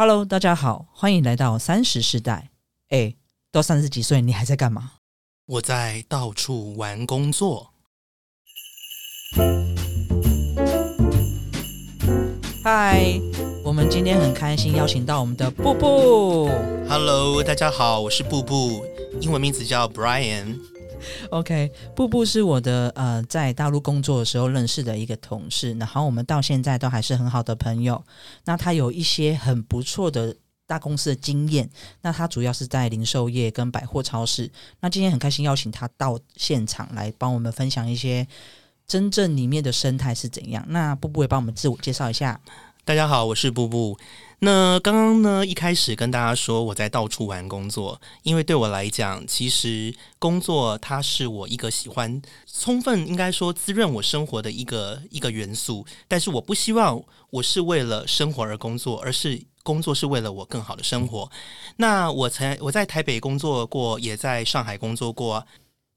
Hello，大家好，欢迎来到三十世代。哎，都三十几岁，你还在干嘛？我在到处玩工作。嗨，我们今天很开心邀请到我们的布布。Hello，大家好，我是布布，英文名字叫 Brian。OK，布布是我的呃，在大陆工作的时候认识的一个同事，然后我们到现在都还是很好的朋友。那他有一些很不错的大公司的经验，那他主要是在零售业跟百货超市。那今天很开心邀请他到现场来帮我们分享一些真正里面的生态是怎样。那布布也帮我们自我介绍一下。大家好，我是布布。那刚刚呢，一开始跟大家说我在到处玩工作，因为对我来讲，其实工作它是我一个喜欢、充分应该说滋润我生活的一个一个元素。但是我不希望我是为了生活而工作，而是工作是为了我更好的生活。那我曾我在台北工作过，也在上海工作过。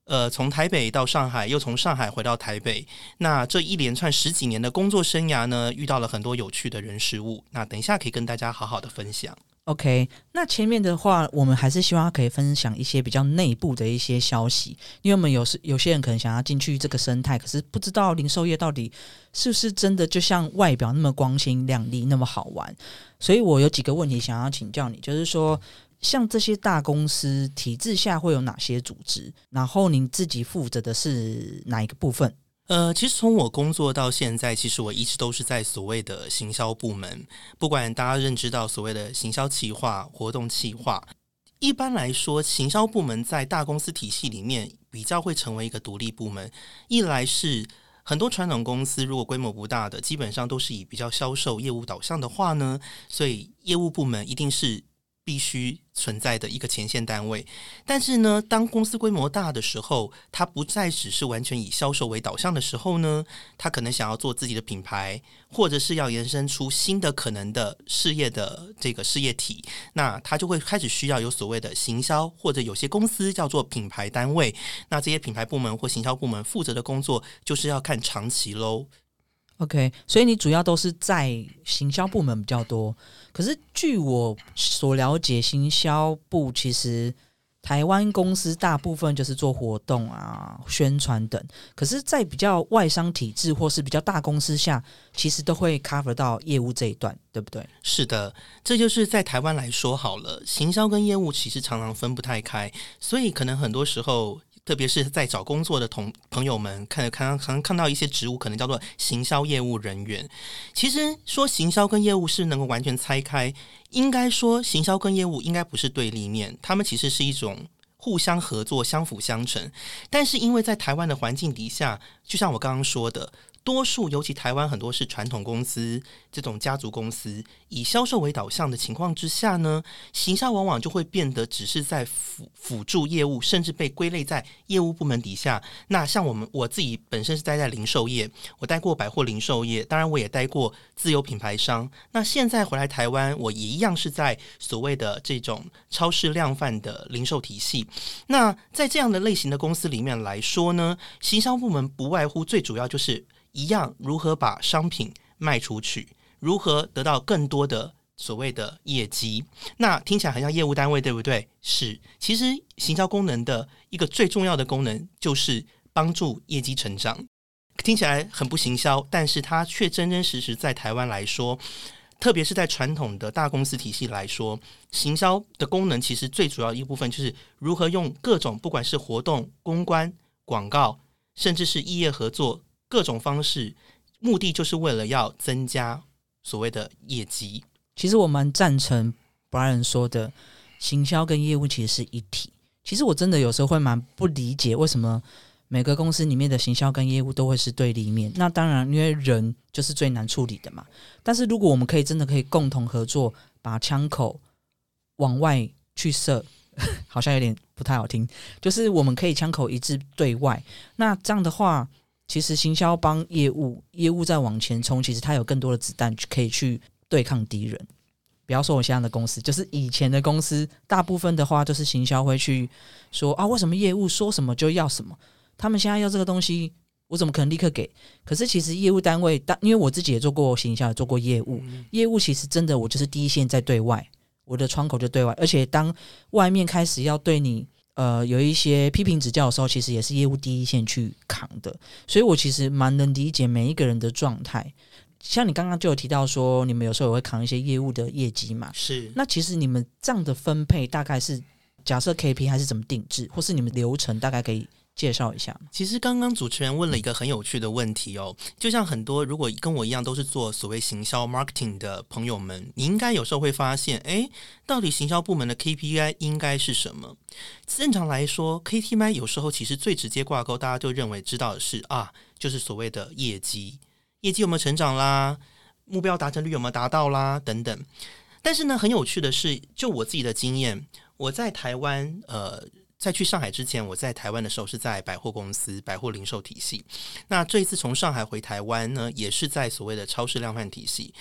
呃，从台北到上海，又从上海回到台北，那这一连串十几年的工作生涯呢，遇到了很多有趣的人事物。那等一下可以跟大家好好的分享。OK，那前面的话，我们还是希望可以分享一些比较内部的一些消息，因为我们有时有些人可能想要进去这个生态，可是不知道零售业到底是不是真的就像外表那么光鲜亮丽、那么好玩。所以我有几个问题想要请教你，就是说，像这些大公司体制下会有哪些组织？然后您自己负责的是哪一个部分？呃，其实从我工作到现在，其实我一直都是在所谓的行销部门。不管大家认知到所谓的行销企划、活动企划，一般来说，行销部门在大公司体系里面比较会成为一个独立部门。一来是很多传统公司如果规模不大的，基本上都是以比较销售业务导向的话呢，所以业务部门一定是必须存在的一个前线单位。但是呢，当公司规模大的时候，它不再只是完全以销售为导向的时候呢，它可能想要做自己的品牌，或者是要延伸出新的可能的事业的这个事业体，那它就会开始需要有所谓的行销，或者有些公司叫做品牌单位。那这些品牌部门或行销部门负责的工作，就是要看长期喽。OK，所以你主要都是在行销部门比较多。可是据我所了解，行销部其实台湾公司大部分就是做活动啊、宣传等。可是，在比较外商体制或是比较大公司下，其实都会 cover 到业务这一段，对不对？是的，这就是在台湾来说好了，行销跟业务其实常常分不太开，所以可能很多时候。特别是在找工作的同朋友们，看看可能看到一些职务，可能叫做行销业务人员。其实说行销跟业务是能够完全拆开，应该说行销跟业务应该不是对立面，他们其实是一种互相合作、相辅相成。但是因为在台湾的环境底下，就像我刚刚说的。多数，尤其台湾很多是传统公司这种家族公司，以销售为导向的情况之下呢，行销往往就会变得只是在辅辅助业务，甚至被归类在业务部门底下。那像我们我自己本身是待在零售业，我待过百货零售业，当然我也待过自有品牌商。那现在回来台湾，我一样是在所谓的这种超市量贩的零售体系。那在这样的类型的公司里面来说呢，行销部门不外乎最主要就是。一样，如何把商品卖出去？如何得到更多的所谓的业绩？那听起来很像业务单位，对不对？是，其实行销功能的一个最重要的功能就是帮助业绩成长。听起来很不行销，但是它却真真实实在台湾来说，特别是在传统的大公司体系来说，行销的功能其实最主要一部分就是如何用各种不管是活动、公关、广告，甚至是异业合作。各种方式，目的就是为了要增加所谓的业绩。其实我蛮赞成 Brian 说的，行销跟业务其实是一体。其实我真的有时候会蛮不理解，为什么每个公司里面的行销跟业务都会是对立面。那当然，因为人就是最难处理的嘛。但是如果我们可以真的可以共同合作，把枪口往外去射，好像有点不太好听。就是我们可以枪口一致对外，那这样的话。其实行销帮业务，业务再往前冲，其实它有更多的子弹可以去对抗敌人。不要说我现在的公司，就是以前的公司，大部分的话都是行销会去说啊，为什么业务说什么就要什么？他们现在要这个东西，我怎么可能立刻给？可是其实业务单位，当因为我自己也做过行销，也做过业务，业务其实真的我就是第一线在对外，我的窗口就对外，而且当外面开始要对你呃有一些批评指教的时候，其实也是业务第一线去扛的，所以我其实蛮能理解每一个人的状态。像你刚刚就有提到说，你们有时候也会扛一些业务的业绩嘛？是。那其实你们这样的分配大概是假设 KP 还是怎么定制，或是你们流程大概可以？介绍一下其实刚刚主持人问了一个很有趣的问题哦，就像很多如果跟我一样都是做所谓行销 marketing 的朋友们，你应该有时候会发现，哎，到底行销部门的 KPI 应该是什么？正常来说，KPI 有时候其实最直接挂钩，大家就认为知道的是啊，就是所谓的业绩，业绩有没有成长啦，目标达成率有没有达到啦，等等。但是呢，很有趣的是，就我自己的经验，我在台湾，呃。在去上海之前，我在台湾的时候是在百货公司、百货零售体系。那这一次从上海回台湾呢，也是在所谓的超市量贩体系。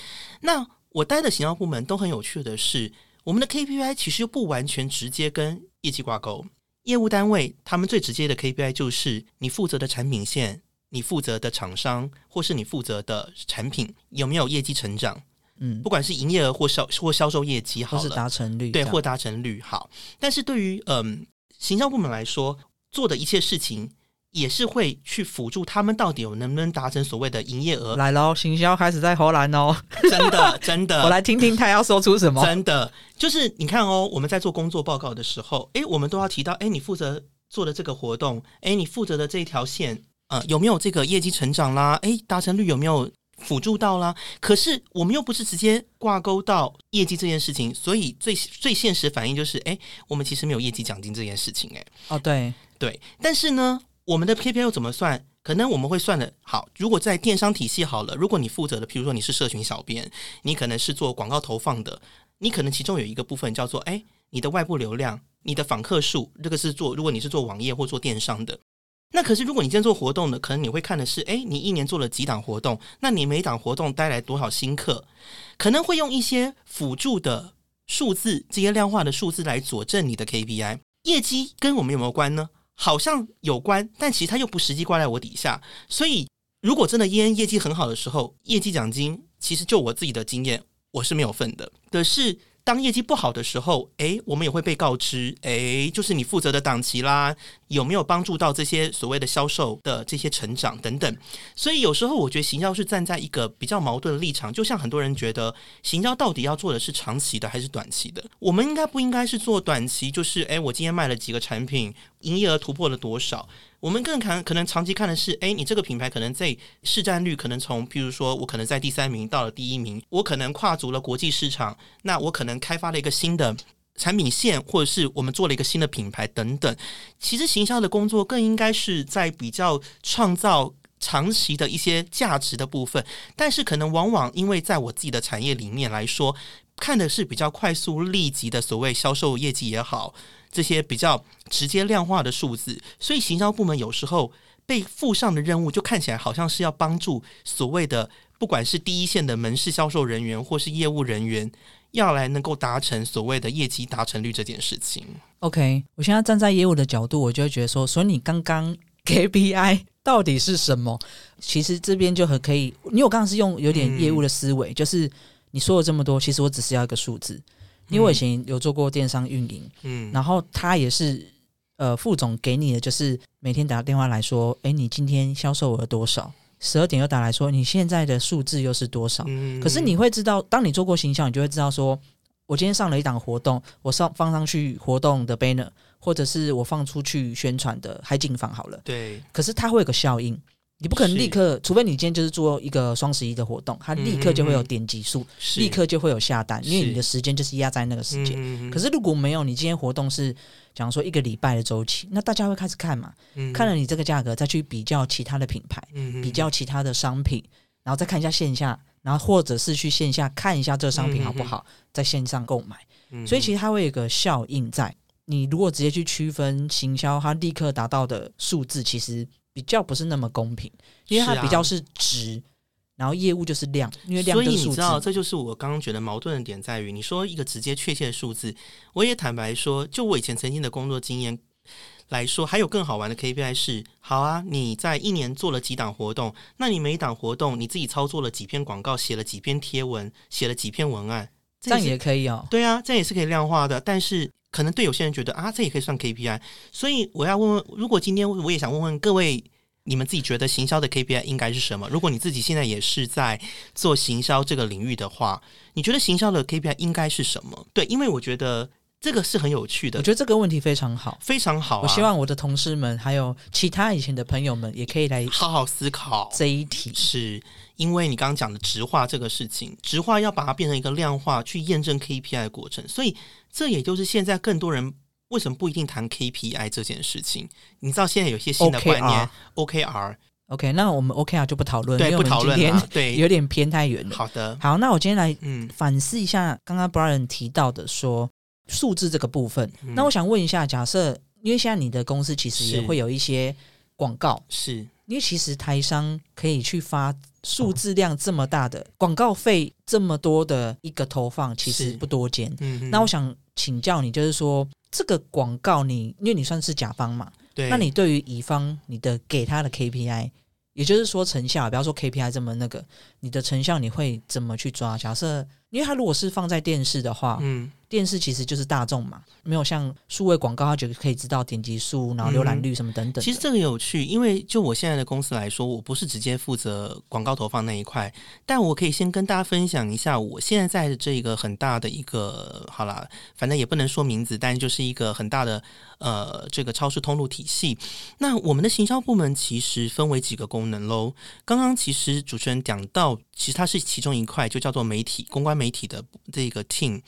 那我待的行销部门都很有趣的是，我们的 KPI 其实又不完全直接跟业绩挂钩。业务单位他们最直接的 KPI 就是你负责的产品线、你负责的厂商或是你负责的产品有没有业绩成长。嗯，不管是营业额或销或销售业绩，好了，是达成率，对，或达成率好。但是对于嗯。行销部门来说，做的一切事情也是会去辅助他们到底有能不能达成所谓的营业额。来喽，行销开始在荷兰哦，真的真的，我来听听他要说出什么。真的就是你看哦，我们在做工作报告的时候，哎，我们都要提到，哎，你负责做的这个活动，哎，你负责的这一条线，呃，有没有这个业绩成长啦？哎，达成率有没有？辅助到啦，可是我们又不是直接挂钩到业绩这件事情，所以最最现实反应就是，哎，我们其实没有业绩奖金这件事情，哎，哦，对对，但是呢，我们的 KPI 又怎么算？可能我们会算的好，如果在电商体系好了，如果你负责的，譬如说你是社群小编，你可能是做广告投放的，你可能其中有一个部分叫做，哎，你的外部流量，你的访客数，这个是做，如果你是做网页或做电商的。那可是，如果你今天做活动呢，可能你会看的是，哎，你一年做了几档活动？那你每档活动带来多少新客？可能会用一些辅助的数字，这些量化的数字来佐证你的 KPI 业绩跟我们有没有关呢？好像有关，但其实它又不实际挂在我底下。所以，如果真的业业绩很好的时候，业绩奖金其实就我自己的经验，我是没有份的。可是。当业绩不好的时候，哎，我们也会被告知，哎，就是你负责的档期啦，有没有帮助到这些所谓的销售的这些成长等等。所以有时候我觉得行销是站在一个比较矛盾的立场，就像很多人觉得行销到底要做的是长期的还是短期的？我们应该不应该是做短期？就是哎，我今天卖了几个产品，营业额突破了多少？我们更看可能长期看的是，哎，你这个品牌可能在市占率可能从，譬如说我可能在第三名到了第一名，我可能跨足了国际市场，那我可能开发了一个新的产品线，或者是我们做了一个新的品牌等等。其实行销的工作更应该是在比较创造长期的一些价值的部分，但是可能往往因为在我自己的产业里面来说，看的是比较快速立即的所谓销售业绩也好。这些比较直接量化的数字，所以行销部门有时候被附上的任务，就看起来好像是要帮助所谓的不管是第一线的门市销售人员或是业务人员，要来能够达成所谓的业绩达成率这件事情。OK，我现在站在业务的角度，我就会觉得说，所以你刚刚 KPI 到底是什么？其实这边就很可以，因为我刚刚是用有点业务的思维，就是你说了这么多，其实我只是要一个数字。因为我以前有做过电商运营，嗯，然后他也是，呃，副总给你的就是每天打电话来说，哎，你今天销售额多少？十二点又打来说，你现在的数字又是多少？可是你会知道，当你做过形象，你就会知道，说我今天上了一档活动，我上放上去活动的 banner，或者是我放出去宣传的海景房好了，对，可是它会有个效应。你不可能立刻，除非你今天就是做一个双十一的活动，它立刻就会有点击数，立刻就会有下单，因为你的时间就是压在那个时间。可是如果没有，你今天活动是，假如说一个礼拜的周期，那大家会开始看嘛？看了你这个价格，再去比较其他的品牌，比较其他的商品，然后再看一下线下，然后或者是去线下看一下这个商品好不好，在线上购买。所以其实它会有个效应在，你如果直接去区分行销，它立刻达到的数字，其实。比较不是那么公平，因为它比较是值，然后业务就是量，因为量所以你知道，这就是我刚刚觉得矛盾的点在于，你说一个直接确切的数字，我也坦白说，就我以前曾经的工作经验，来说，还有更好玩的 KPI 是，好啊，你在一年做了几档活动，那你每一档活动你自己操作了几篇广告，写了几篇贴文，写了几篇文案，这样也可以哦。对啊，这样也是可以量化的。但是可能对有些人觉得啊，这也可以算 KPI，所以我要问问，如果今天我也想问问各位。你们自己觉得行销的 KPI 应该是什么？如果你自己现在也是在做行销这个领域的话，你觉得行销的 KPI 应该是什么？对，因为我觉得这个是很有趣的我，觉得这个问题非常好。非常好、啊。我希望我的同事们还有其他以前的朋友们也可以来好好思考。这一题。是因为你刚刚讲的直化这个事情，直化要把它变成一个量化去验证 KPI 的过程，所以这也就是现在更多人为什么不一定谈 KPI 这件事情。你知道现在有一些新的观念 OKR，OK，那我们 OKR 就不讨论，对，不讨论了。对，有点偏太远了。好的，好，那我今天来嗯，反思一下刚刚 Brian 提到的说数字这个部分。嗯那我想问一下，假设因为现在你的公司其实也是会有一些广告，是。因为其实台商可以去发数字量这么大的广告费，这么多的一个投放，其实不多见。嗯，那我想请教你，就是说这个广告你，因为你算是甲方嘛，对，那你对于乙方你的给他的 KPI，也就是说成效，不要说 KPI 这么那个，你的成效你会怎么去抓？假设因为他如果是放在电视的话，嗯电视其实就是大众嘛，没有像数位广告，它就可以知道点击数，然后浏览率什么等等的。其实这个有趣，因为就我现在的公司来说，我不是直接负责广告投放那一块，但我可以先跟大家分享一下我现在在的这个很大的一个，好啦，反正也不能说名字，但就是一个很大的呃这个超市通路体系。那我们的行销部门其实分为几个功能喽。刚刚其实主持人讲到，其实它是其中一块，就叫做媒体公关媒体的这个 team。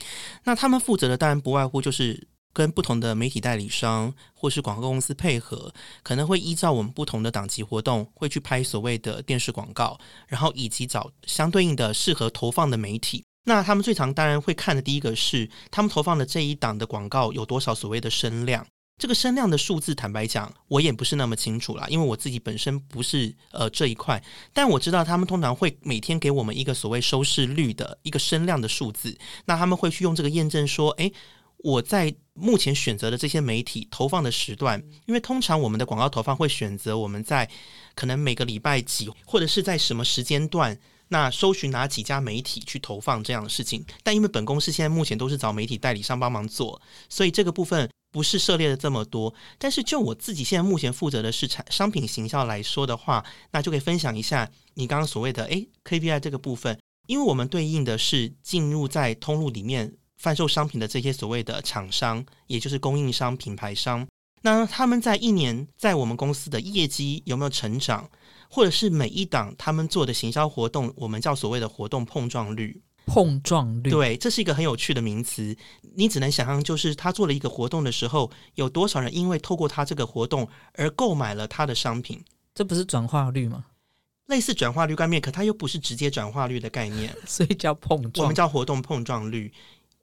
那他们负责的当然不外乎就是跟不同的媒体代理商或是广告公司配合，可能会依照我们不同的档期活动，会去拍所谓的电视广告，然后以及找相对应的适合投放的媒体。那他们最常当然会看的第一个是他们投放的这一档的广告有多少所谓的声量。这个声量的数字，坦白讲，我也不是那么清楚啦，因为我自己本身不是呃这一块，但我知道他们通常会每天给我们一个所谓收视率的一个声量的数字，那他们会去用这个验证说，诶，我在目前选择的这些媒体投放的时段，因为通常我们的广告投放会选择我们在可能每个礼拜几，或者是在什么时间段。那搜寻哪几家媒体去投放这样的事情，但因为本公司现在目前都是找媒体代理商帮忙做，所以这个部分不是涉猎的这么多。但是就我自己现在目前负责的是产商品行销来说的话，那就可以分享一下你刚刚所谓的诶 KPI 这个部分，因为我们对应的是进入在通路里面贩售商品的这些所谓的厂商，也就是供应商、品牌商。那他们在一年在我们公司的业绩有没有成长，或者是每一档他们做的行销活动，我们叫所谓的活动碰撞率。碰撞率，对，这是一个很有趣的名词。你只能想象，就是他做了一个活动的时候，有多少人因为透过他这个活动而购买了他的商品。这不是转化率吗？类似转化率概念，可它又不是直接转化率的概念，所以叫碰撞我们。叫活动碰撞率。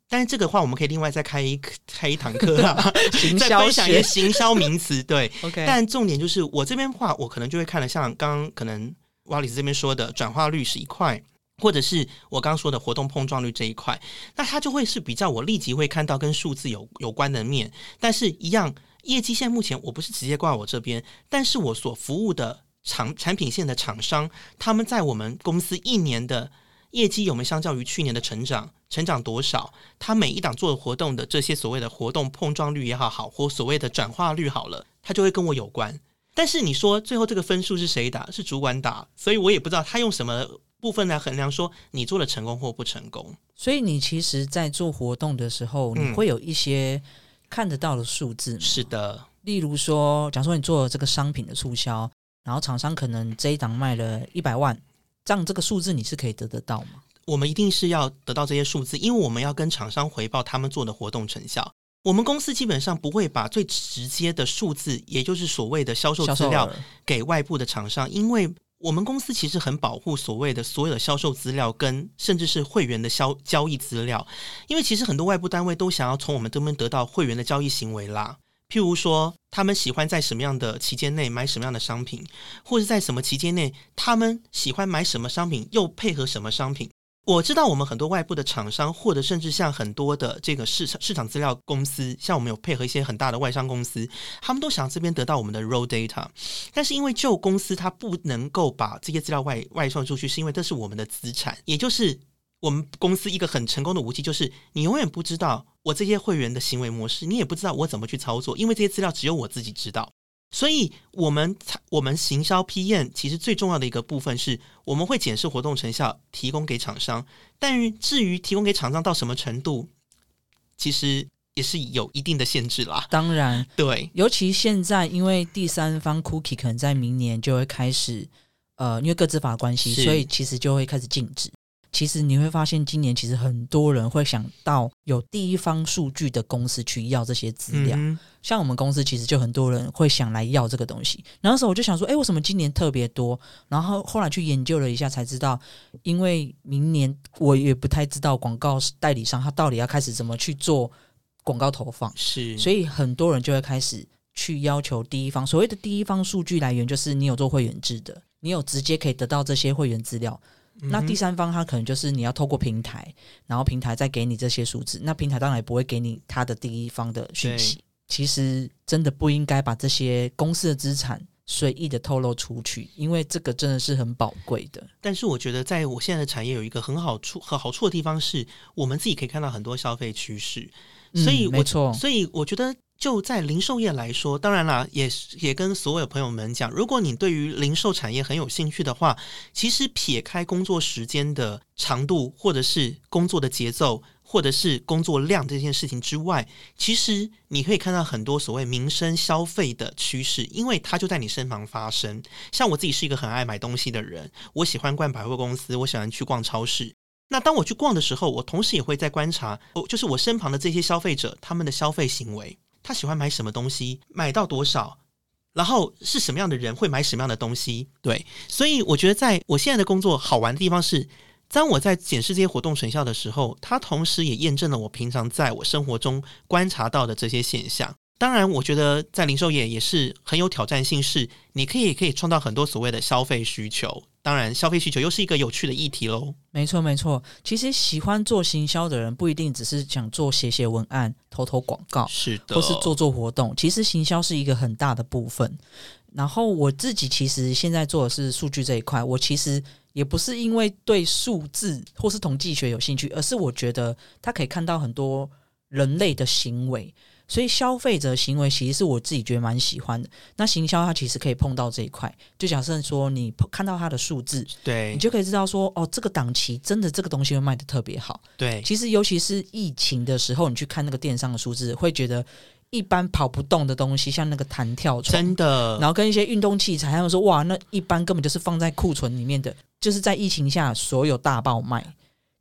但是这个话，我们可以另外再开一开一堂课啊，行销再分享一些行销名词。对，OK，但重点就是我这边话，我可能就会看了，像刚刚可能瓦里斯这边说的转化率是一块，或者是我刚说的活动碰撞率这一块，那它就会是比较我立即会看到跟数字有有关的面。但是，一样业绩现在目前我不是直接挂我这边，但是我所服务的厂产品线的厂商，他们在我们公司一年的业绩有没有相较于去年的成长？成长多少？他每一档做的活动的这些所谓的活动碰撞率也好，好或所谓的转化率好了，他就会跟我有关。但是你说最后这个分数是谁打？是主管打，所以我也不知道他用什么部分来衡量说你做的成功或不成功。所以你其实，在做活动的时候，嗯你会有一些看得到的数字吗，是的，例如说，假如说你做了这个商品的促销，然后厂商可能这一档卖了一百万，这样这个数字你是可以得得到吗？我们一定是要得到这些数字，因为我们要跟厂商回报他们做的活动成效。我们公司基本上不会把最直接的数字，也就是所谓的销售资料给外部的厂商，因为我们公司其实很保护所谓的所有的销售资料跟甚至是会员的销交易资料，因为其实很多外部单位都想要从我们这边得到会员的交易行为啦。譬如说，他们喜欢在什么样的期间内买什么样的商品，或者在什么期间内他们喜欢买什么商品，又配合什么商品。我知道我们很多外部的厂商，或者甚至像很多的这个市场市场资料公司，像我们有配合一些很大的外商公司，他们都想这边得到我们的 raw data，但是因为旧公司它不能够把这些资料外外送出去，是因为这是我们的资产，也就是我们公司一个很成功的武器，就是你永远不知道我这些会员的行为模式，你也不知道我怎么去操作，因为这些资料只有我自己知道。所以，我们我们行销批验其实最重要的一个部分是，我们会检视活动成效，提供给厂商。但于至于提供给厂商到什么程度，其实也是有一定的限制啦。当然，对，尤其现在，因为第三方 cookie 可能在明年就会开始，呃，因为各自法关系，所以其实就会开始禁止。其实你会发现，今年其实很多人会想到有第一方数据的公司去要这些资料。像我们公司其实就很多人会想来要这个东西。然后时候我就想说，哎，为什么今年特别多？然后后来去研究了一下，才知道，因为明年我也不太知道广告代理商他到底要开始怎么去做广告投放。是，所以很多人就会开始去要求第一方。所谓的第一方数据来源，就是你有做会员制的，你有直接可以得到这些会员资料。那第三方他可能就是你要透过平台，然后平台再给你这些数字。那平台当然也不会给你他的第一方的讯息。其实真的不应该把这些公司的资产随意的透露出去，因为这个真的是很宝贵的。但是我觉得，在我现在的产业有一个很好处和好处的地方，是我们自己可以看到很多消费趋势。所以，没错。所以我觉得。就在零售业来说，当然啦，也也跟所有朋友们讲，如果你对于零售产业很有兴趣的话，其实撇开工作时间的长度，或者是工作的节奏，或者是工作量这件事情之外，其实你可以看到很多所谓民生消费的趋势，因为它就在你身旁发生。像我自己是一个很爱买东西的人，我喜欢逛百货公司，我喜欢去逛超市。那当我去逛的时候，我同时也会在观察，哦，就是我身旁的这些消费者他们的消费行为。他喜欢买什么东西，买到多少，然后是什么样的人会买什么样的东西？对，所以我觉得在我现在的工作好玩的地方是，当我在检视这些活动成效的时候，它同时也验证了我平常在我生活中观察到的这些现象。当然，我觉得在零售业也是很有挑战性，是你可以可以创造很多所谓的消费需求。当然，消费需求又是一个有趣的议题喽。没错，没错。其实喜欢做行销的人，不一定只是想做写写文案、投投广告，是的，或是做做活动。其实行销是一个很大的部分。然后我自己其实现在做的是数据这一块。我其实也不是因为对数字或是统计学有兴趣，而是我觉得它可以看到很多人类的行为。所以消费者行为其实是我自己觉得蛮喜欢的。那行销它其实可以碰到这一块，就假设说你看到它的数字，对你就可以知道说，哦，这个档期真的这个东西会卖的特别好。对，其实尤其是疫情的时候，你去看那个电商的数字，会觉得一般跑不动的东西，像那个弹跳床，真的，然后跟一些运动器材，他们说哇，那一般根本就是放在库存里面的，就是在疫情下所有大爆卖。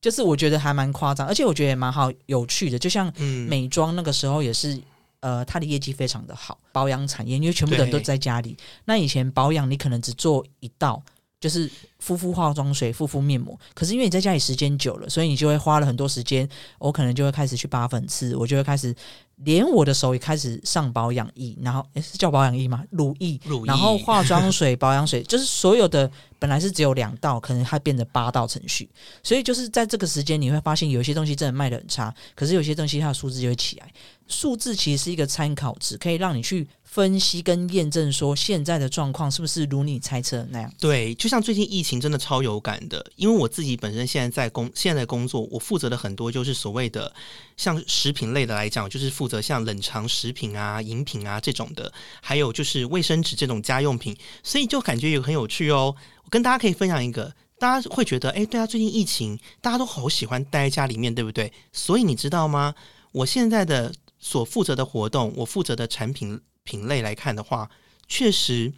就是我觉得还蛮夸张，而且我觉得也蛮好有趣的。就像美妆那个时候也是，呃，它的业绩非常的好。保养产业因为全部的人都在家里，那以前保养你可能只做一道，就是敷敷化妆水、敷敷面膜。可是因为你在家里时间久了，所以你就会花了很多时间。我可能就会开始去拔粉刺，我就会开始。连我的手也开始上保养液，然后诶是叫保养液吗？乳液，乳液然后化妆水、保养水，就是所有的本来是只有两道，可能它变成八道程序。所以就是在这个时间，你会发现有些东西真的卖的很差，可是有些东西它的数字就会起来。数字其实是一个参考值，可以让你去分析跟验证说现在的状况是不是如你猜测那样。对，就像最近疫情真的超有感的，因为我自己本身现在在工现在工作，我负责的很多就是所谓的像食品类的来讲，就是负责像冷藏食品啊、饮品啊这种的，还有就是卫生纸这种家用品，所以就感觉也很有趣哦。我跟大家可以分享一个，大家会觉得，哎，对啊，最近疫情大家都好喜欢待在家里面，对不对？所以你知道吗？我现在的。所负责的活动，我负责的产品品类来看的话，确实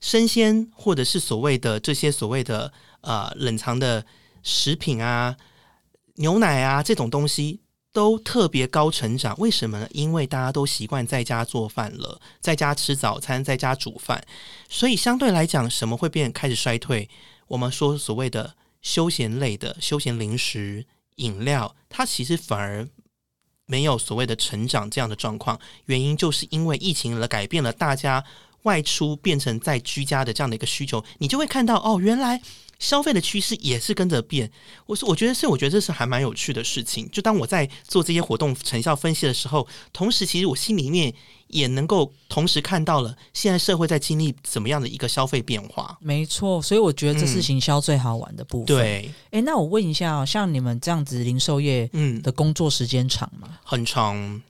生鲜或者是所谓的这些所谓的呃冷藏的食品啊、牛奶啊这种东西都特别高成长。为什么呢？因为大家都习惯在家做饭了，在家吃早餐，在家煮饭，所以相对来讲，什么会变开始衰退？我们说所谓的休闲类的休闲零食、饮料，它其实反而。没有所谓的成长这样的状况，原因就是因为疫情了，改变了大家外出变成在居家的这样的一个需求，你就会看到哦，原来消费的趋势也是跟着变。我是我觉得是，我觉得这是还蛮有趣的事情。就当我在做这些活动成效分析的时候，同时其实我心里面也能够同时看到了现在社会在经历怎么样的一个消费变化。没错，所以我觉得这是行销最好玩的部分。对，哎，那我问一下哦，像你们这样子零售业，嗯，的工作时间长吗？很长。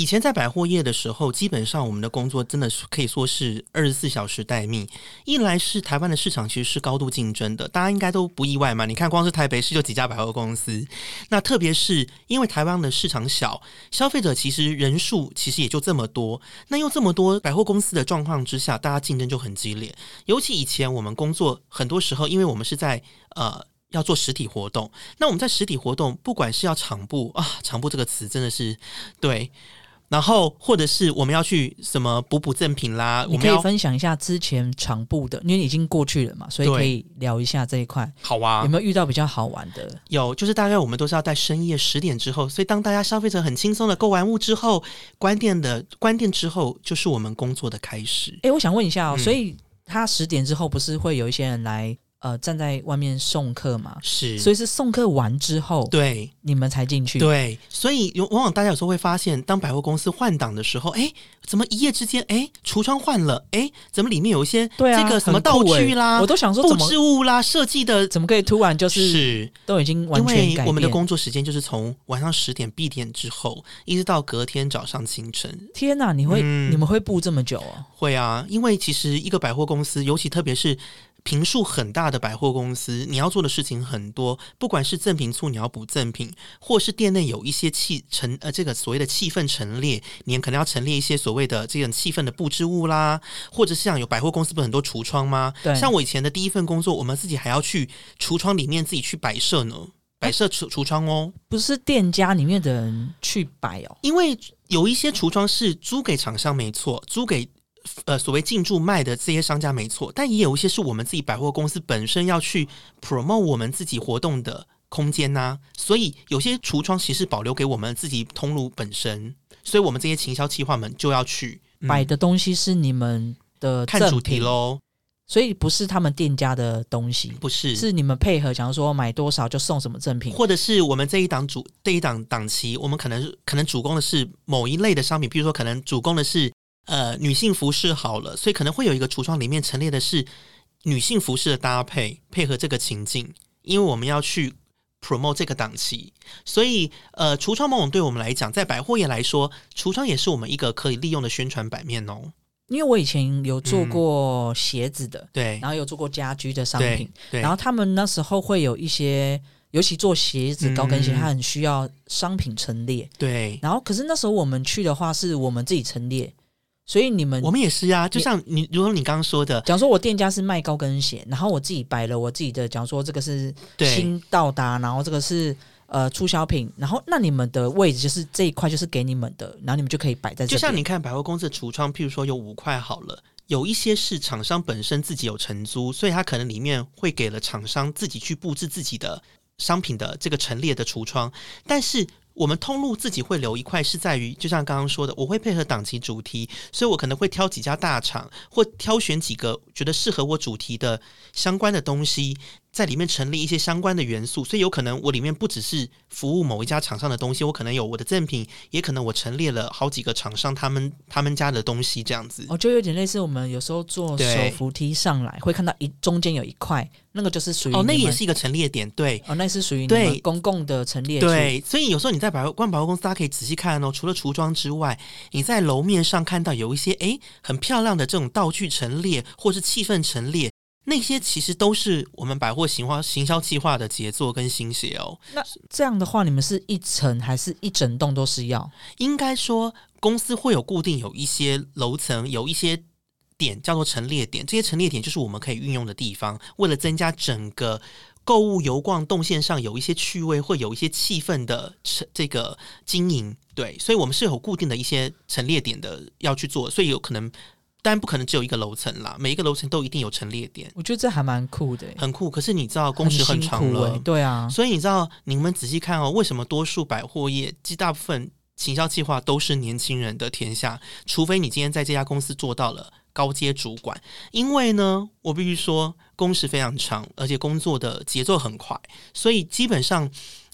以前在百货业的时候，基本上我们的工作真的是可以说是二十四小时待命。一来是台湾的市场其实是高度竞争的，大家应该都不意外嘛。你看，光是台北市就几家百货公司。那特别是因为台湾的市场小，消费者其实人数其实也就这么多。那又这么多百货公司的状况之下，大家竞争就很激烈。尤其以前我们工作很多时候，因为我们是在呃要做实体活动，那我们在实体活动，不管是要场部啊，场部这个词真的是对。然后，或者是我们要去什么补补赠品啦，你可以分享一下之前场部的，因为已经过去了嘛，所以可以聊一下这一块。好啊，有没有遇到比较好玩的？有，就是大概我们都是要在深夜十点之后，所以当大家消费者很轻松的购完物之后，关店的关店之后，就是我们工作的开始。哎，我想问一下哦，所以他十点之后不是会有一些人来？呃，站在外面送客嘛，是，所以是送客完之后，对，你们才进去，对，所以有往往大家有时候会发现，当百货公司换档的时候，哎，怎么一夜之间，哎，橱窗换了，哎，怎么里面有一些对啊，这个什么道具啦，我都想说布置物啦，设计的怎么可以突然就是是都已经完全改我们的工作时间就是从晚上十点闭店之后，一直到隔天早上清晨。天哪，你会你们会布这么久哦？会啊，因为其实一个百货公司，尤其特别是。平数很大的百货公司，你要做的事情很多，不管是赠品处你要补赠品，或是店内有一些气陈呃这个所谓的气氛陈列，你可能要陈列一些所谓的这种气氛的布置物啦，或者是像有百货公司不是很多橱窗吗？对，像我以前的第一份工作，我们自己还要去橱窗里面自己去摆设呢，摆设橱橱窗哦，不是店家里面的人去摆哦，因为有一些橱窗是租给厂商，没错，租给。呃，所谓进驻卖的这些商家没错，但也有一些是我们自己百货公司本身要去 promote 我们自己活动的空间呐。所以有些橱窗其实保留给我们自己通路本身，所以我们这些行销企划们就要去买的东西是你们的看主题喽。所以不是他们店家的东西，不是是你们配合，假如说买多少就送什么赠品，或者是我们这一档主这一档档期，我们可能可能主攻的是某一类的商品，比如说可能主攻的是。呃，女性服饰好了，所以可能会有一个橱窗里面陈列的是女性服饰的搭配，配合这个情境，因为我们要去 promote 这个档期，所以呃，橱窗某种对我们来讲，在百货业来说，橱窗也是我们一个可以利用的宣传版面哦。因为我以前有做过鞋子的，对，然后有做过家居的商品，对，然后他们那时候会有一些，尤其做鞋子、高跟鞋，它很需要商品陈列，对，然后可是那时候我们去的话，是我们自己陈列。所以你们，我们也是啊。就像你，如果你刚刚说的，假如说我店家是卖高跟鞋，然后我自己摆了我自己的，假如说这个是新到达，然后这个是呃促销品，然后那你们的位置就是这一块就是给你们的，然后你们就可以摆在。就像你看百货公司的橱窗，譬如说有五块好了，有一些是厂商本身自己有承租，所以他可能里面会给了厂商自己去布置自己的商品的这个陈列的橱窗，但是。我们通路自己会留一块，是在于就像刚刚说的，我会配合档期主题，所以我可能会挑几家大厂，或挑选几个觉得适合我主题的相关的东西。在里面成立一些相关的元素，所以有可能我里面不只是服务某一家厂商的东西，我可能有我的赠品，也可能我陈列了好几个厂商他们他们家的东西这样子。哦，就有点类似我们有时候坐手扶梯上来，会看到一中间有一块，那个就是属于哦，那也是一个陈列点，对，哦，那是属于对公共的陈列。对，所以有时候你在百货逛百货公司，大家可以仔细看哦，除了橱窗之外，你在楼面上看到有一些哎很漂亮的这种道具陈列，或是气氛陈列。那些其实都是我们百货行花行销计划的杰作跟心血哦。那这样的话，你们是一层还是一整栋都是要？应该说，公司会有固定有一些楼层，有一些点叫做陈列点。这些陈列点就是我们可以运用的地方。为了增加整个购物游逛动线上有一些趣味，会有一些气氛的这个经营，对，所以我们是有固定的一些陈列点的要去做，所以有可能。但不可能只有一个楼层啦，每一个楼层都一定有陈列点。我觉得这还蛮酷的，很酷。可是你知道工时很长了，对啊。所以你知道，你们仔细看哦，为什么多数百货业，及大部分行销计划都是年轻人的天下？除非你今天在这家公司做到了高阶主管，因为呢，我必须说，工时非常长，而且工作的节奏很快，所以基本上。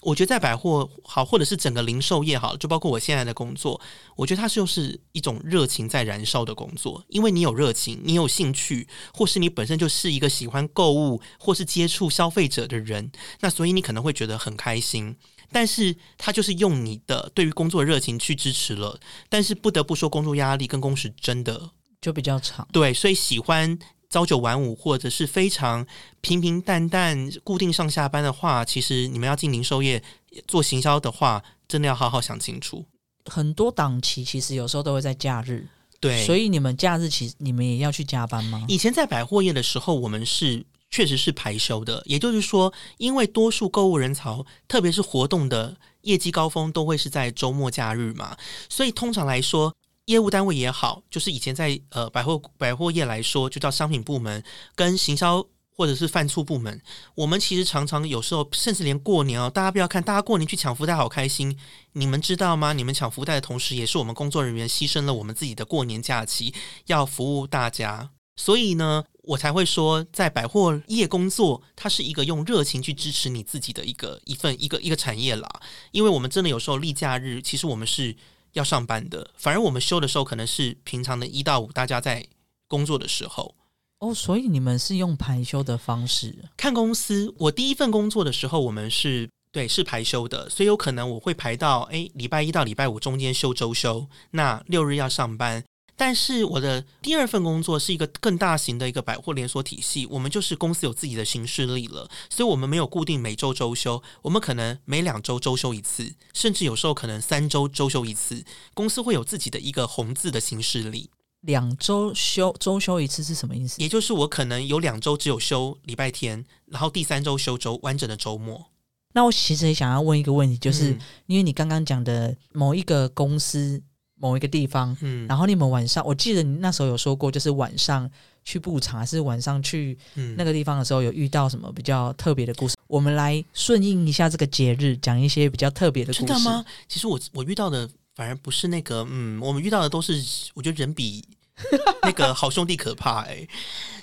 我觉得在百货好，或者是整个零售业好，就包括我现在的工作，我觉得它就是一种热情在燃烧的工作。因为你有热情，你有兴趣，或是你本身就是一个喜欢购物或是接触消费者的人，那所以你可能会觉得很开心。但是他就是用你的对于工作热情去支持了，但是不得不说，工作压力跟工时真的就比较长。对，所以喜欢。朝九晚五，或者是非常平平淡淡、固定上下班的话，其实你们要进零售业做行销的话，真的要好好想清楚。很多档期其实有时候都会在假日，对，所以你们假日其实你们也要去加班吗？以前在百货业的时候，我们是确实是排休的，也就是说，因为多数购物人潮，特别是活动的业绩高峰，都会是在周末假日嘛，所以通常来说。业务单位也好，就是以前在呃百货百货业来说，就叫商品部门跟行销或者是贩促部门，我们其实常常有时候甚至连过年哦，大家不要看大家过年去抢福袋好开心，你们知道吗？你们抢福袋的同时，也是我们工作人员牺牲了我们自己的过年假期，要服务大家。所以呢，我才会说，在百货业工作，它是一个用热情去支持你自己的一个一份一个一个产业啦。因为我们真的有时候例假日，其实我们是。要上班的，反而我们休的时候可能是平常的一到五，大家在工作的时候。哦，所以你们是用排休的方式？看公司，我第一份工作的时候，我们是对是排休的，所以有可能我会排到哎礼拜一到礼拜五中间休周休，那六日要上班。但是我的第二份工作是一个更大型的一个百货连锁体系，我们就是公司有自己的行事力了，所以我们没有固定每周周休，我们可能每两周周休一次，甚至有时候可能三周周休一次。公司会有自己的一个红字的行事力。两周休周休一次是什么意思？也就是我可能有两周只有休礼拜天，然后第三周休周完整的周末。那我其实也想要问一个问题，就是因为你刚刚讲的某一个公司。某一个地方，嗯，然后你们晚上，我记得你那时候有说过，就是晚上去布场，还是晚上去那个地方的时候，有遇到什么比较特别的故事？我们来顺应一下这个节日，讲一些比较特别的故事。真的吗？其实我我遇到的反而不是那个，嗯，我们遇到的都是，我觉得人比 那个好兄弟可怕。哎，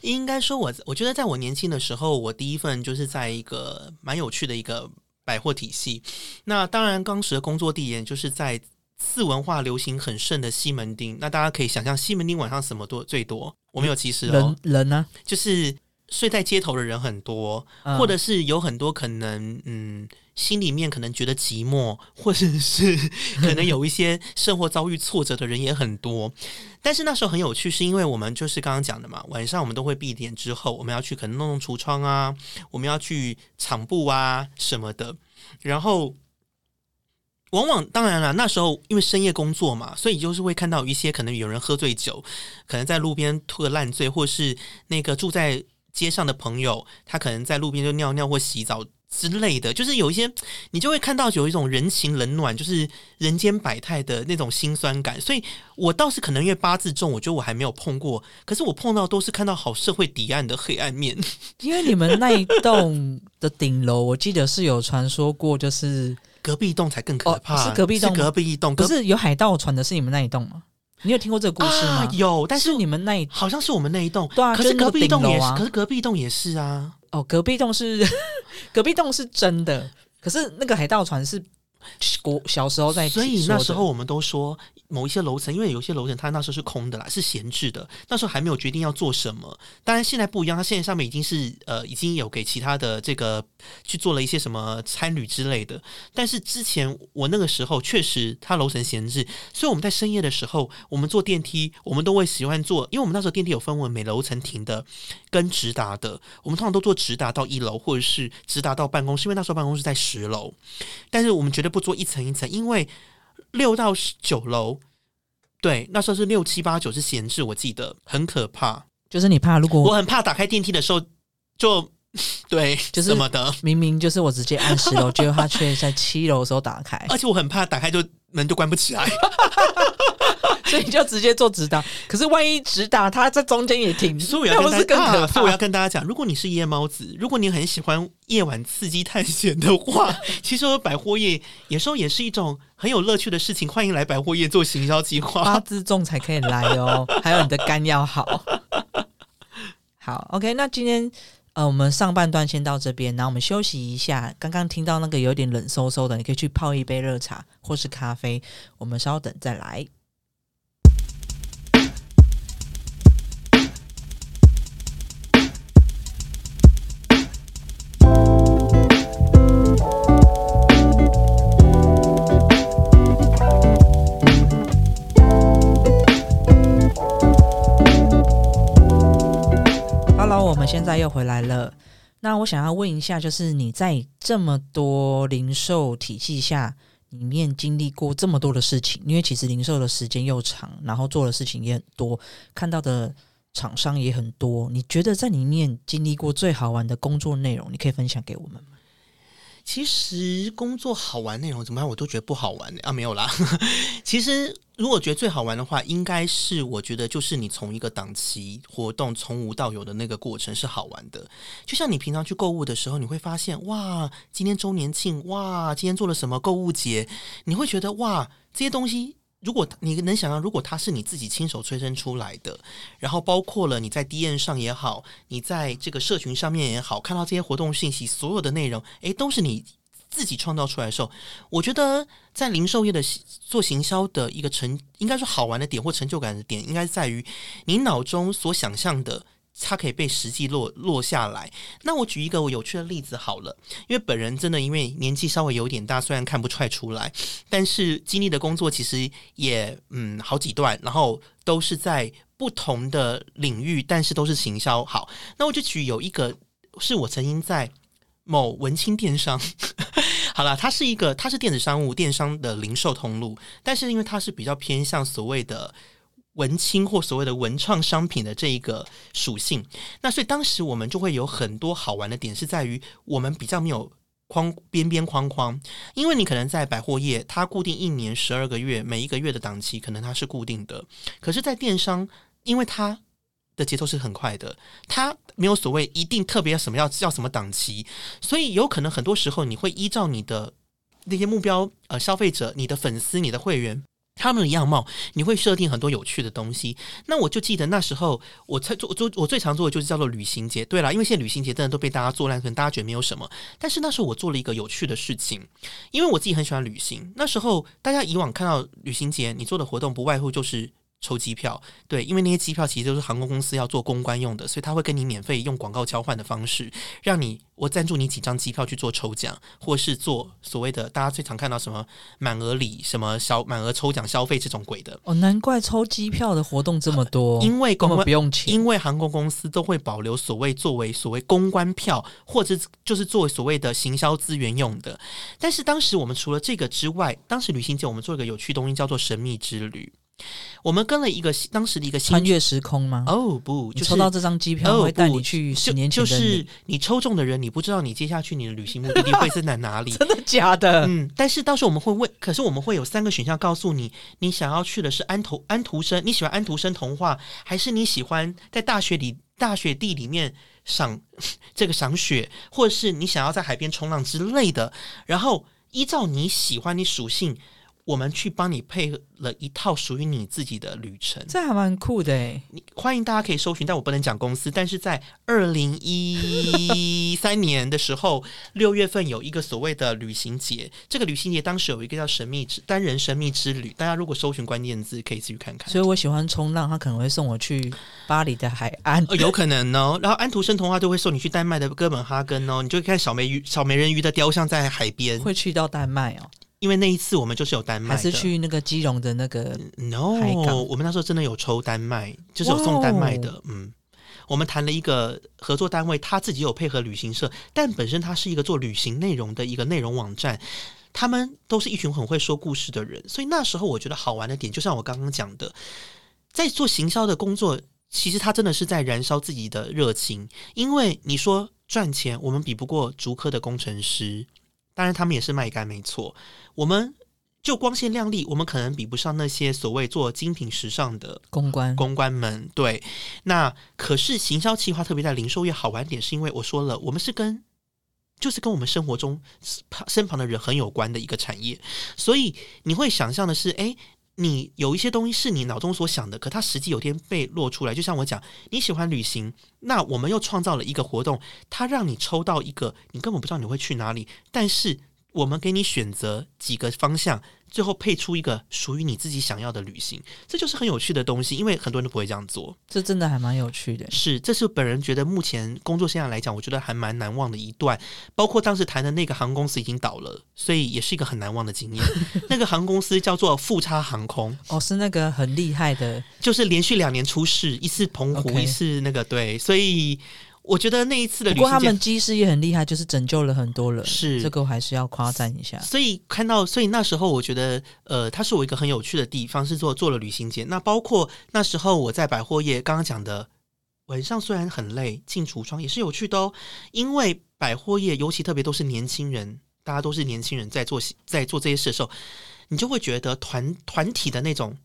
应该说，我我觉得在我年轻的时候，我第一份就是在一个蛮有趣的一个百货体系。那当然，当时的工作地点就是在。次文化流行很盛的西门町，那大家可以想象西门町晚上什么多最多？我没有歧视哦，人人呢，就是睡在街头的人很多，或者是有很多可能，嗯，心里面可能觉得寂寞，或者是 可能有一些生活遭遇挫折的人也很多。但是那时候很有趣，是因为我们就是刚刚讲的嘛，晚上我们都会闭店之后，我们要去可能弄弄橱窗啊，我们要去场布啊什么的，然后。往往当然了，那时候因为深夜工作嘛，所以就是会看到一些可能有人喝醉酒，可能在路边吐个烂醉，或是那个住在街上的朋友，他可能在路边就尿尿或洗澡之类的，就是有一些你就会看到有一种人情冷暖，就是人间百态的那种心酸感。所以我倒是可能因为八字重，我觉得我还没有碰过，可是我碰到都是看到好社会底岸的黑暗面。因为你们那一栋的顶楼，我记得是有传说过，就是。隔壁栋才更可怕，是隔壁栋，隔壁一栋。可是有海盗船的是你们那一栋吗？你有听过这个故事吗？有，但是你们那一好像是我们那一栋，对啊。可是隔壁栋也是，可是隔壁栋也是啊。哦，隔壁栋是 隔壁栋是真的，可是那个海盗船是国小时候在，所以那时候我们都说。某一些楼层，因为有些楼层它那时候是空的啦，是闲置的。那时候还没有决定要做什么。当然现在不一样，它现在上面已经是呃已经有给其他的这个去做了一些什么参旅之类的。但是之前我那个时候确实它楼层闲置，所以我们在深夜的时候，我们坐电梯，我们都会喜欢坐，因为我们那时候电梯有分为每楼层停的跟直达的。我们通常都坐直达到一楼，或者是直达到办公室，因为那时候办公室在十楼。但是我们绝对不做一层一层，因为。六到九楼，对，那时候是六七八九是闲置，我记得很可怕。就是你怕，如果我很怕打开电梯的时候，就 对，就是怎么的。明明就是我直接按十楼，结果他却在七楼的时候打开，而且我很怕打开就门就关不起来。所以你就直接做直达，可是万一直达他在中间也停，所以我要跟大家，所以我要跟大家讲，如果你是夜猫子，如果你很喜欢夜晚刺激探险的话，其实百货业有时候也是一种很有乐趣的事情。欢迎来百货业做行销计划，八字重才可以来哦，还有你的肝要好。好，OK，那今天呃，我们上半段先到这边，然后我们休息一下。刚刚听到那个有点冷飕飕的，你可以去泡一杯热茶或是咖啡。我们稍等再来。Hello，我们现在又回来了，那我想要问一下，就是你在这么多零售体系下里面经历过这么多的事情，因为其实零售的时间又长，然后做的事情也很多，看到的厂商也很多，你觉得在里面经历过最好玩的工作内容，你可以分享给我们吗？其实工作好玩内容怎么样，我都觉得不好玩啊，没有啦。其实如果觉得最好玩的话，应该是我觉得就是你从一个档期活动从无到有的那个过程是好玩的。就像你平常去购物的时候，你会发现哇，今天周年庆，哇，今天做了什么购物节，你会觉得哇，这些东西。如果你能想象，如果它是你自己亲手催生出来的，然后包括了你在 D N 上也好，你在这个社群上面也好，看到这些活动信息，所有的内容，诶，都是你自己创造出来的时候，我觉得在零售业的做行销的一个成，应该说好玩的点或成就感的点，应该在于你脑中所想象的。它可以被实际落落下来。那我举一个我有趣的例子好了，因为本人真的因为年纪稍微有点大，虽然看不出来出来，但是经历的工作其实也嗯好几段，然后都是在不同的领域，但是都是行销。好，那我就举有一个是我曾经在某文青电商，好了，它是一个它是电子商务电商的零售通路，但是因为它是比较偏向所谓的。文青或所谓的文创商品的这一个属性，那所以当时我们就会有很多好玩的点，是在于我们比较没有框边边框框，因为你可能在百货业，它固定一年十二个月，每一个月的档期可能它是固定的，可是，在电商，因为它的节奏是很快的，它没有所谓一定特别什么要要什么档期，所以有可能很多时候你会依照你的那些目标呃消费者、你的粉丝、你的会员。他们的样貌，你会设定很多有趣的东西。那我就记得那时候，我才做做我最常做的就是叫做旅行节。对了，因为现在旅行节真的都被大家做烂，可能大家觉得没有什么。但是那时候我做了一个有趣的事情，因为我自己很喜欢旅行。那时候大家以往看到旅行节，你做的活动不外乎就是。抽机票，对，因为那些机票其实都是航空公司要做公关用的，所以他会跟你免费用广告交换的方式，让你我赞助你几张机票去做抽奖，或是做所谓的大家最常看到什么满额礼、什么小满额抽奖消费这种鬼的。哦，难怪抽机票的活动这么多，因为公关不用钱，因为航空公司都会保留所谓作为所谓公关票，或者就是作为所谓的行销资源用的。但是当时我们除了这个之外，当时旅行节我们做一个有趣东西叫做神秘之旅。我们跟了一个当时的一个穿越时空吗？哦不，你抽到这张机票会带你去十年前就是你抽中的人，你不知道你接下去你的旅行目的地会是在哪里？真的假的？嗯，但是到时候我们会问，可是我们会有三个选项告诉你，你想要去的是安徒安徒生，你喜欢安徒生童话，还是你喜欢在大学里大雪地里面赏 这个赏雪，或者是你想要在海边冲浪之类的？然后依照你喜欢你属性。我们去帮你配了一套属于你自己的旅程，这还蛮酷的诶。你欢迎大家可以搜寻，但我不能讲公司。但是在二零一三年的时候，六月份有一个所谓的旅行节，这个旅行节当时有一个叫神秘之单人神秘之旅，大家如果搜寻关键字可以自己看看。所以我喜欢冲浪，他可能会送我去巴黎的海岸，有可能哦。然后安徒生童话就会送你去丹麦的哥本哈根哦，你就看小美鱼、小美人鱼的雕像在海边，会去到丹麦哦。因为那一次我们就是有丹麦，还是去那个基隆的那个？No，我们那时候真的有抽单卖，就是有送单卖的。嗯，我们谈了一个合作单位，他自己有配合旅行社，但本身他是一个做旅行内容的一个内容网站，他们都是一群很会说故事的人，所以那时候我觉得好玩的点，就像我刚刚讲的，在做行销的工作，其实他真的是在燃烧自己的热情，因为你说赚钱，我们比不过竹科的工程师。当然，他们也是卖干，没错。我们就光鲜亮丽，我们可能比不上那些所谓做精品时尚的公关公关们。对，那可是行销企划，特别在零售业好玩点，是因为我说了，我们是跟就是跟我们生活中身旁的人很有关的一个产业，所以你会想象的是，哎。你有一些东西是你脑中所想的，可它实际有天被落出来。就像我讲，你喜欢旅行，那我们又创造了一个活动，它让你抽到一个你根本不知道你会去哪里，但是我们给你选择几个方向。最后配出一个属于你自己想要的旅行，这就是很有趣的东西，因为很多人都不会这样做。这真的还蛮有趣的。是，这是本人觉得目前工作生涯来讲，我觉得还蛮难忘的一段。包括当时谈的那个航空公司已经倒了，所以也是一个很难忘的经验。那个航空公司叫做富差航空，哦，是那个很厉害的，就是连续两年出事，一次澎湖，一次那个对，所以。我觉得那一次的，不过他们机师也很厉害，就是拯救了很多人，是这个我还是要夸赞一下。所以看到，所以那时候我觉得，呃，它是我一个很有趣的地方，是做做了旅行节。那包括那时候我在百货业，刚刚讲的晚上虽然很累，进橱窗也是有趣的哦。因为百货业尤其特别都是年轻人，大家都是年轻人在做在做这些事的时候，你就会觉得团团体的那种。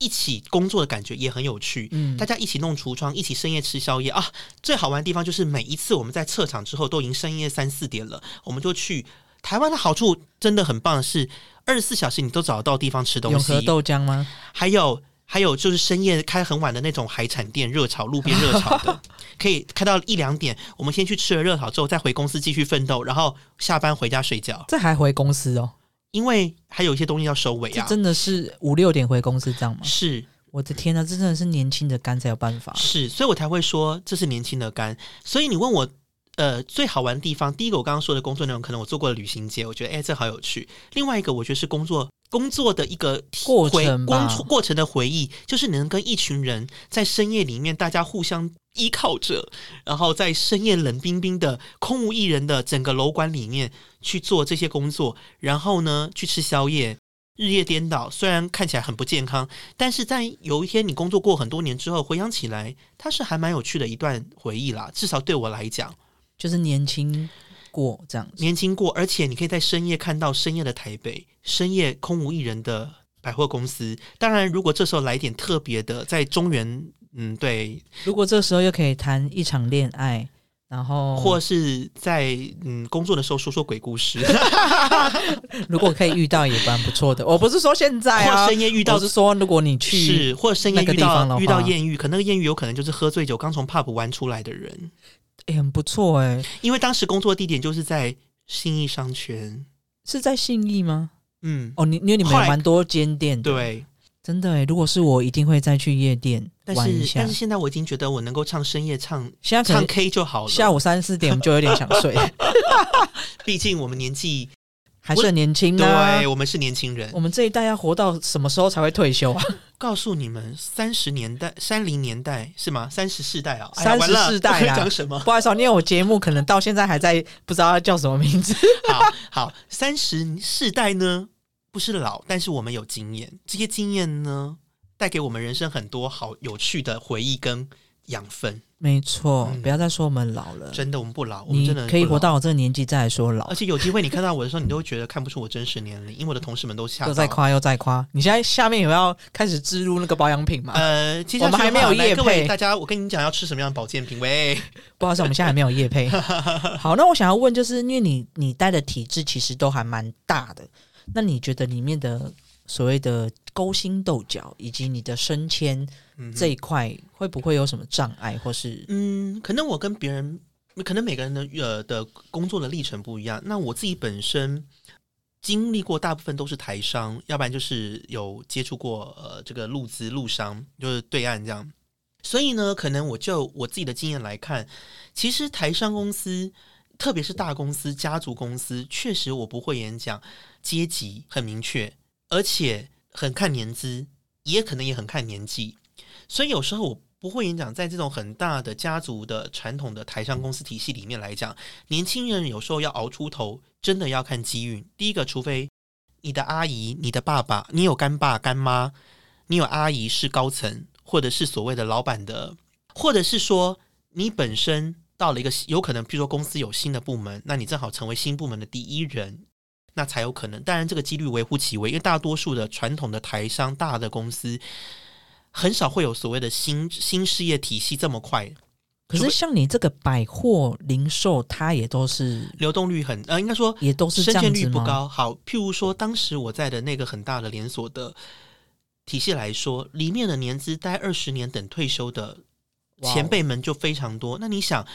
一起工作的感觉也很有趣，嗯，大家一起弄橱窗，一起深夜吃宵夜啊！最好玩的地方就是每一次我们在撤场之后都已经深夜三四点了，我们就去台湾的好处真的很棒的是二十四小时你都找得到地方吃东西，永和豆浆吗？还有还有就是深夜开很晚的那种海产店热炒，路边热炒的，可以开到一两点。我们先去吃了热炒之后，再回公司继续奋斗，然后下班回家睡觉。这还回公司哦？因为还有一些东西要收尾啊！真的是五六点回公司这样吗？是，我的天呐，这真的是年轻的肝才有办法。是，所以我才会说这是年轻的肝。所以你问我，呃，最好玩的地方，第一个我刚刚说的工作内容，可能我做过的旅行节，我觉得哎，这好有趣。另外一个，我觉得是工作工作的一个过程，工过程的回忆，就是能跟一群人在深夜里面，大家互相。依靠着，然后在深夜冷冰冰的、空无一人的整个楼管里面去做这些工作，然后呢去吃宵夜，日夜颠倒。虽然看起来很不健康，但是在有一天你工作过很多年之后，回想起来，它是还蛮有趣的一段回忆啦。至少对我来讲，就是年轻过这样，年轻过，而且你可以在深夜看到深夜的台北，深夜空无一人的百货公司。当然，如果这时候来点特别的，在中原。嗯，对。如果这时候又可以谈一场恋爱，然后或是在嗯工作的时候说说鬼故事，如果可以遇到也蛮不错的。我不是说现在啊，深夜遇到是说如果你去是或者深夜遇到遇到艳遇，可那个艳遇有可能就是喝醉酒刚从 pub 玩出来的人，哎，很不错哎。因为当时工作地点就是在信义商圈，是在信义吗？嗯，哦，你因为你们有蛮多间店，对。真的哎，如果是我，一定会再去夜店玩一下。但是现在我已经觉得我能够唱深夜唱，现在唱 K 就好了。下午三四点就有点想睡，毕竟我们年纪还是很年轻啊。对，我们是年轻人。我们这一代要活到什么时候才会退休啊？告诉你们，三十年代、三零年代是吗？三十四代啊，三十四代啊？讲什么？不好意思，因为我节目可能到现在还在不知道叫什么名字。好好，三十四代呢？不是老，但是我们有经验。这些经验呢，带给我们人生很多好有趣的回忆跟养分。没错，不要再说我们老了。真的，我们不老，我们真的可以活到我这个年纪再来说老。而且有机会你看到我的时候，你都会觉得看不出我真实年龄，因为我的同事们都下又在夸又在夸。你现在下面有要开始植入那个保养品吗？呃，我们还没有叶配。大家，我跟你讲要吃什么样的保健品？喂，不好意思，我们现在还没有叶配。好，那我想要问，就是因为你你带的体质其实都还蛮大的。那你觉得里面的所谓的勾心斗角，以及你的升迁这一块，会不会有什么障碍，或是嗯，可能我跟别人，可能每个人的呃的工作的历程不一样。那我自己本身经历过大部分都是台商，要不然就是有接触过呃这个陆资陆商，就是对岸这样。所以呢，可能我就我自己的经验来看，其实台商公司。特别是大公司、家族公司，确实我不会演讲，阶级很明确，而且很看年资，也可能也很看年纪。所以有时候我不会演讲，在这种很大的家族的传统的台商公司体系里面来讲，年轻人有时候要熬出头，真的要看机遇。第一个，除非你的阿姨、你的爸爸，你有干爸干妈，你有阿姨是高层，或者是所谓的老板的，或者是说你本身。到了一个有可能，比如说公司有新的部门，那你正好成为新部门的第一人，那才有可能。当然，这个几率微乎其微，因为大多数的传统的台商大的公司很少会有所谓的新新事业体系这么快。可是像你这个百货零售，它也都是流动率很呃，应该说也都是升迁率不高。好，譬如说当时我在的那个很大的连锁的体系来说，里面的年资待二十年等退休的前辈们就非常多。那你想，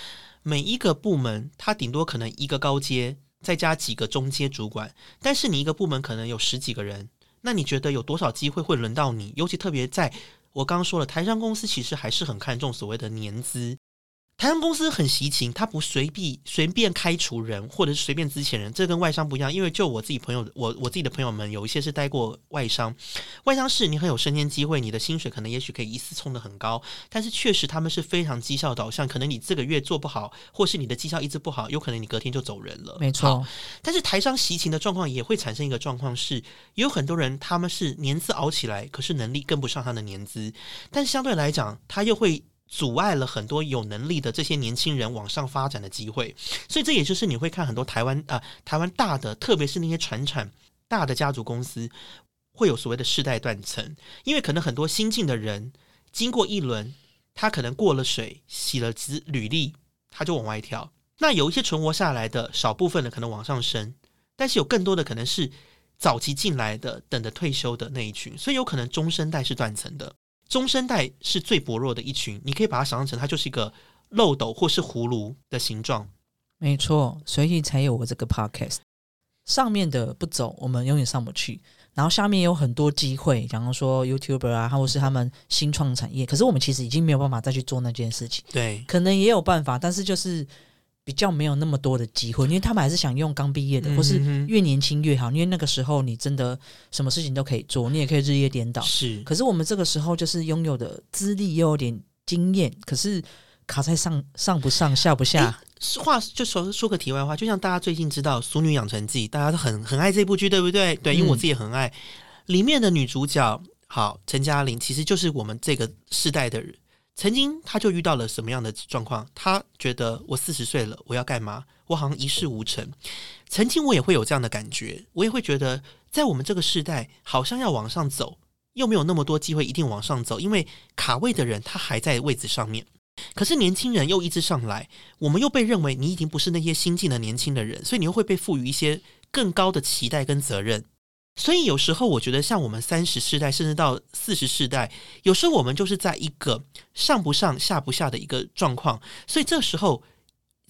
每一个部门它顶多可能一个高阶，再加几个中阶主管，但是你一个部门可能有十几个人，那你觉得有多少机会会轮到你？尤其特别在我刚刚说了，台商公司其实还是很看重所谓的年资。台商公司很习情，他不随便随便开除人，或者是随便资遣人，这跟外商不一样。因为就我自己朋友，我我自己的朋友们有一些是待过外商，外商是你很有升迁机会，你的薪水可能也许可以一次冲得很高，但是确实他们是非常绩效导向，可能你这个月做不好，或是你的绩效一直不好，有可能你隔天就走人了。没错，但是台商习情的状况也会产生一个状况是，有很多人他们是年资熬起来，可是能力跟不上他的年资，但是相对来讲，他又会。阻碍了很多有能力的这些年轻人往上发展的机会，所以这也就是你会看很多台湾啊、台湾大的，特别是那些传产大的家族公司，会有所谓的世代断层，因为可能很多新进的人经过一轮，他可能过了水，洗了资履历，他就往外跳。那有一些存活下来的少部分的可能往上升，但是有更多的可能是早期进来的，等着退休的那一群，所以有可能中生代是断层的。中生代是最薄弱的一群，你可以把它想象成它就是一个漏斗或是葫芦的形状。没错，所以才有我这个 podcast。上面的不走，我们永远上不去。然后下面有很多机会，假如说 YouTuber 啊，或是他们新创产业，可是我们其实已经没有办法再去做那件事情。对，可能也有办法，但是就是比较没有那么多的机会，因为他们还是想用刚毕业的，或是越年轻越好，因为那个时候你真的什么事情都可以做，你也可以日夜颠倒。是，可是我们这个时候就是拥有的资历又有点经验，可是卡在上上不上下不下。是话就说说个题外话，就像大家最近知道《俗女养成记》，大家都很很爱这部剧，对不对？对，因为我自己也很爱。里面的女主角好陈嘉玲，其实就是我们这个世代的人。曾经他就遇到了什么样的状况？他觉得我四十岁了，我要干嘛？我好像一事无成。曾经我也会有这样的感觉，我也会觉得，在我们这个时代，好像要往上走，又没有那么多机会一定往上走，因为卡位的人他还在位子上面。可是年轻人又一直上来，我们又被认为你已经不是那些新进的年轻的人，所以你又会被赋予一些更高的期待跟责任。所以有时候我觉得，像我们三十世代，甚至到四十世代，有时候我们就是在一个上不上下不下的一个状况。所以这时候，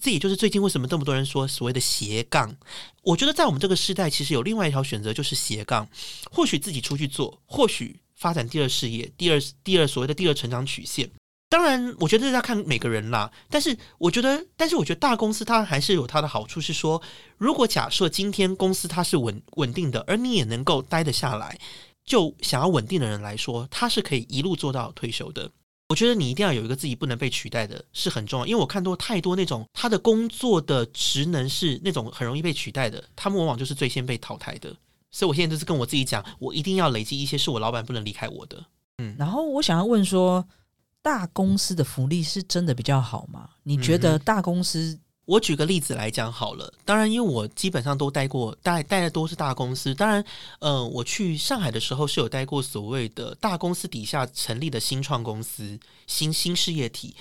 这也就是最近为什么这么多人说所谓的斜杠。我觉得在我们这个时代，其实有另外一条选择，就是斜杠。或许自己出去做，或许发展第二事业，第二第二所谓的第二成长曲线。当然，我觉得这要看每个人啦。但是，我觉得，但是我觉得大公司它还是有它的好处，是说，如果假设今天公司它是稳稳定的，而你也能够待得下来，就想要稳定的人来说，他是可以一路做到退休的。我觉得你一定要有一个自己不能被取代的，是很重要。因为我看多太多那种他的工作的职能是那种很容易被取代的，他们往往就是最先被淘汰的。所以我现在就是跟我自己讲，我一定要累积一些是我老板不能离开我的。嗯然后我想要问说，大公司的福利是真的比较好吗？你觉得大公司我举个例子来讲好了，当然，因为我基本上都待过，待待的都是大公司。当然，呃，我去上海的时候是有待过所谓的大公司底下成立的新创公司、新新事业体。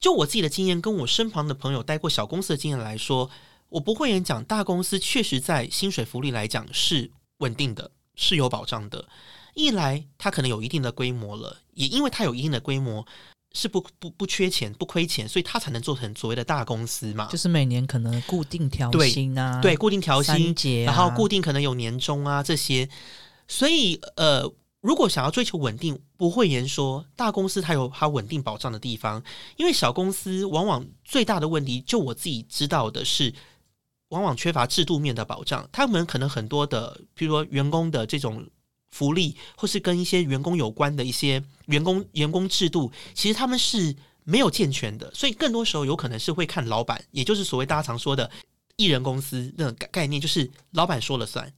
就我自己的经验，跟我身旁的朋友待过小公司的经验来说，我不会演讲，大公司确实在薪水福利来讲是稳定的，是有保障的。一来，它可能有一定的规模了，也因为它有一定的规模，是不不不缺钱、不亏钱，所以它才能做成所谓的大公司嘛。就是每年可能固定调薪啊，对，固定调薪然后固定可能有年终啊这些，所以呃，如果想要追求稳定，不会言说大公司它有它稳定保障的地方，因为小公司往往最大的问题，就我自己知道的是，往往缺乏制度面的保障，他们可能很多的，比如说员工的这种。福利，或是跟一些员工有关的一些员工员工制度，其实他们是没有健全的，所以更多时候有可能是会看老板，也就是所谓大家常说的艺人公司那种概概念，就是老板说了算。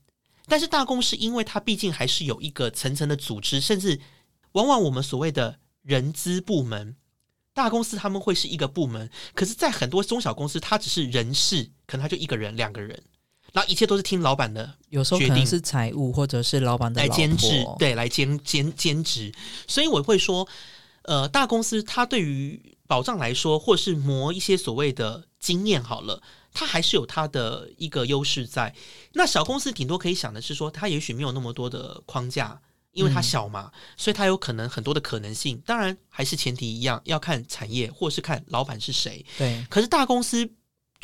但是大公司，因为它毕竟还是有一个层层的组织，甚至往往我们所谓的人资部门，大公司他们会是一个部门，可是，在很多中小公司，它只是人事，可能他就一个人、两个人，然后一切都是听老板的有时候可能是财务或者是老板的来老兼职婆，对，来兼兼兼职。所以我会说，呃，大公司它对于保障来说，或是磨一些所谓的经验好了，它还是有它的一个优势在。那小公司顶多可以想的是说，它也许没有那么多的框架。因为它小嘛，所以它有可能很多的可能性。当然，还是前提一样，要看产业或是看老板是谁。对，可是大公司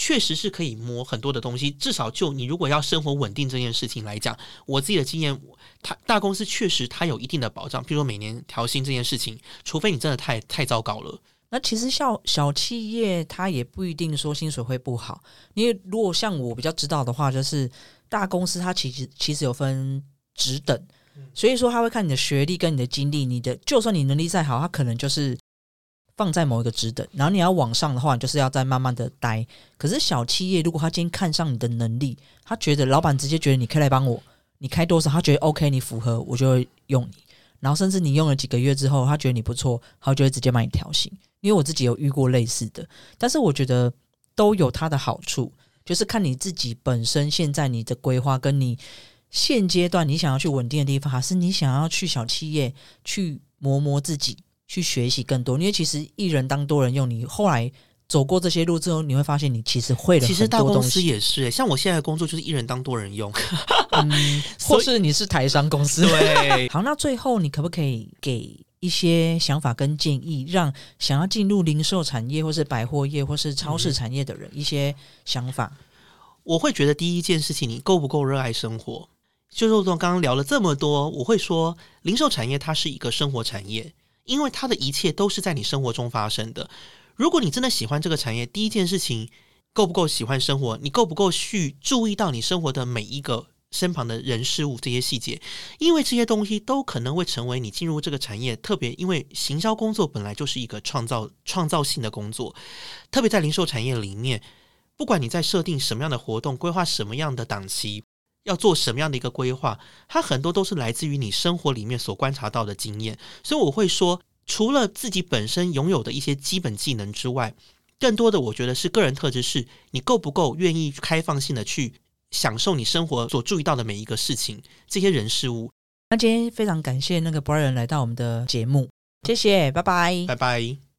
确实是可以摸很多的东西，至少就你如果要生活稳定这件事情来讲，我自己的经验，他大公司确实它有一定的保障，比如说每年调薪这件事情，除非你真的太太糟糕了。那其实小小企业它也不一定说薪水会不好，因为如果像我比较知道的话，就是大公司它其实其实有分职等，所以说他会看你的学历跟你的经历，你的就算你能力再好，他可能就是放在某一个职等，然后你要往上的话，就是要再慢慢的待。可是小企业如果他今天看上你的能力，他觉得老板直接觉得你可以来帮我，你开多少，他觉得 OK，你符合，我就会用你。然后甚至你用了几个月之后，他觉得你不错，他就会直接帮你调薪。因为我自己有遇过类似的，但是我觉得都有它的好处，就是看你自己本身现在你的规划，跟你现阶段你想要去稳定的地方，还是你想要去小企业去磨磨自己，去学习更多。因为其实一人当多人用，你后来走过这些路之后，你会发现你其实会了其实很大公司。也是，像我现在的工作就是一人当多人用。嗯，或是你是台商公司。对，好，那最后你可不可以给一些想法跟建议，让想要进入零售产业，或是百货业，或是超市产业的人一些想法？我会觉得第一件事情，你够不够热爱生活？就是我刚刚聊了这么多，我会说，零售产业它是一个生活产业，因为它的一切都是在你生活中发生的。如果你真的喜欢这个产业，第一件事情够不够喜欢生活？你够不够去注意到你生活的每一个身旁的人事物这些细节？因为这些东西都可能会成为你进入这个产业，特别因为行销工作本来就是一个创造创造性的工作，特别在零售产业里面。不管你在设定什么样的活动，规划什么样的档期，要做什么样的一个规划，它很多都是来自于你生活里面所观察到的经验。所以我会说，除了自己本身拥有的一些基本技能之外，更多的我觉得是个人特质，是你够不够愿意开放性的去享受你生活所注意到的每一个事情，这些人事物。那今天非常感谢那个 Brian 来到我们的节目，谢谢，拜拜。拜拜。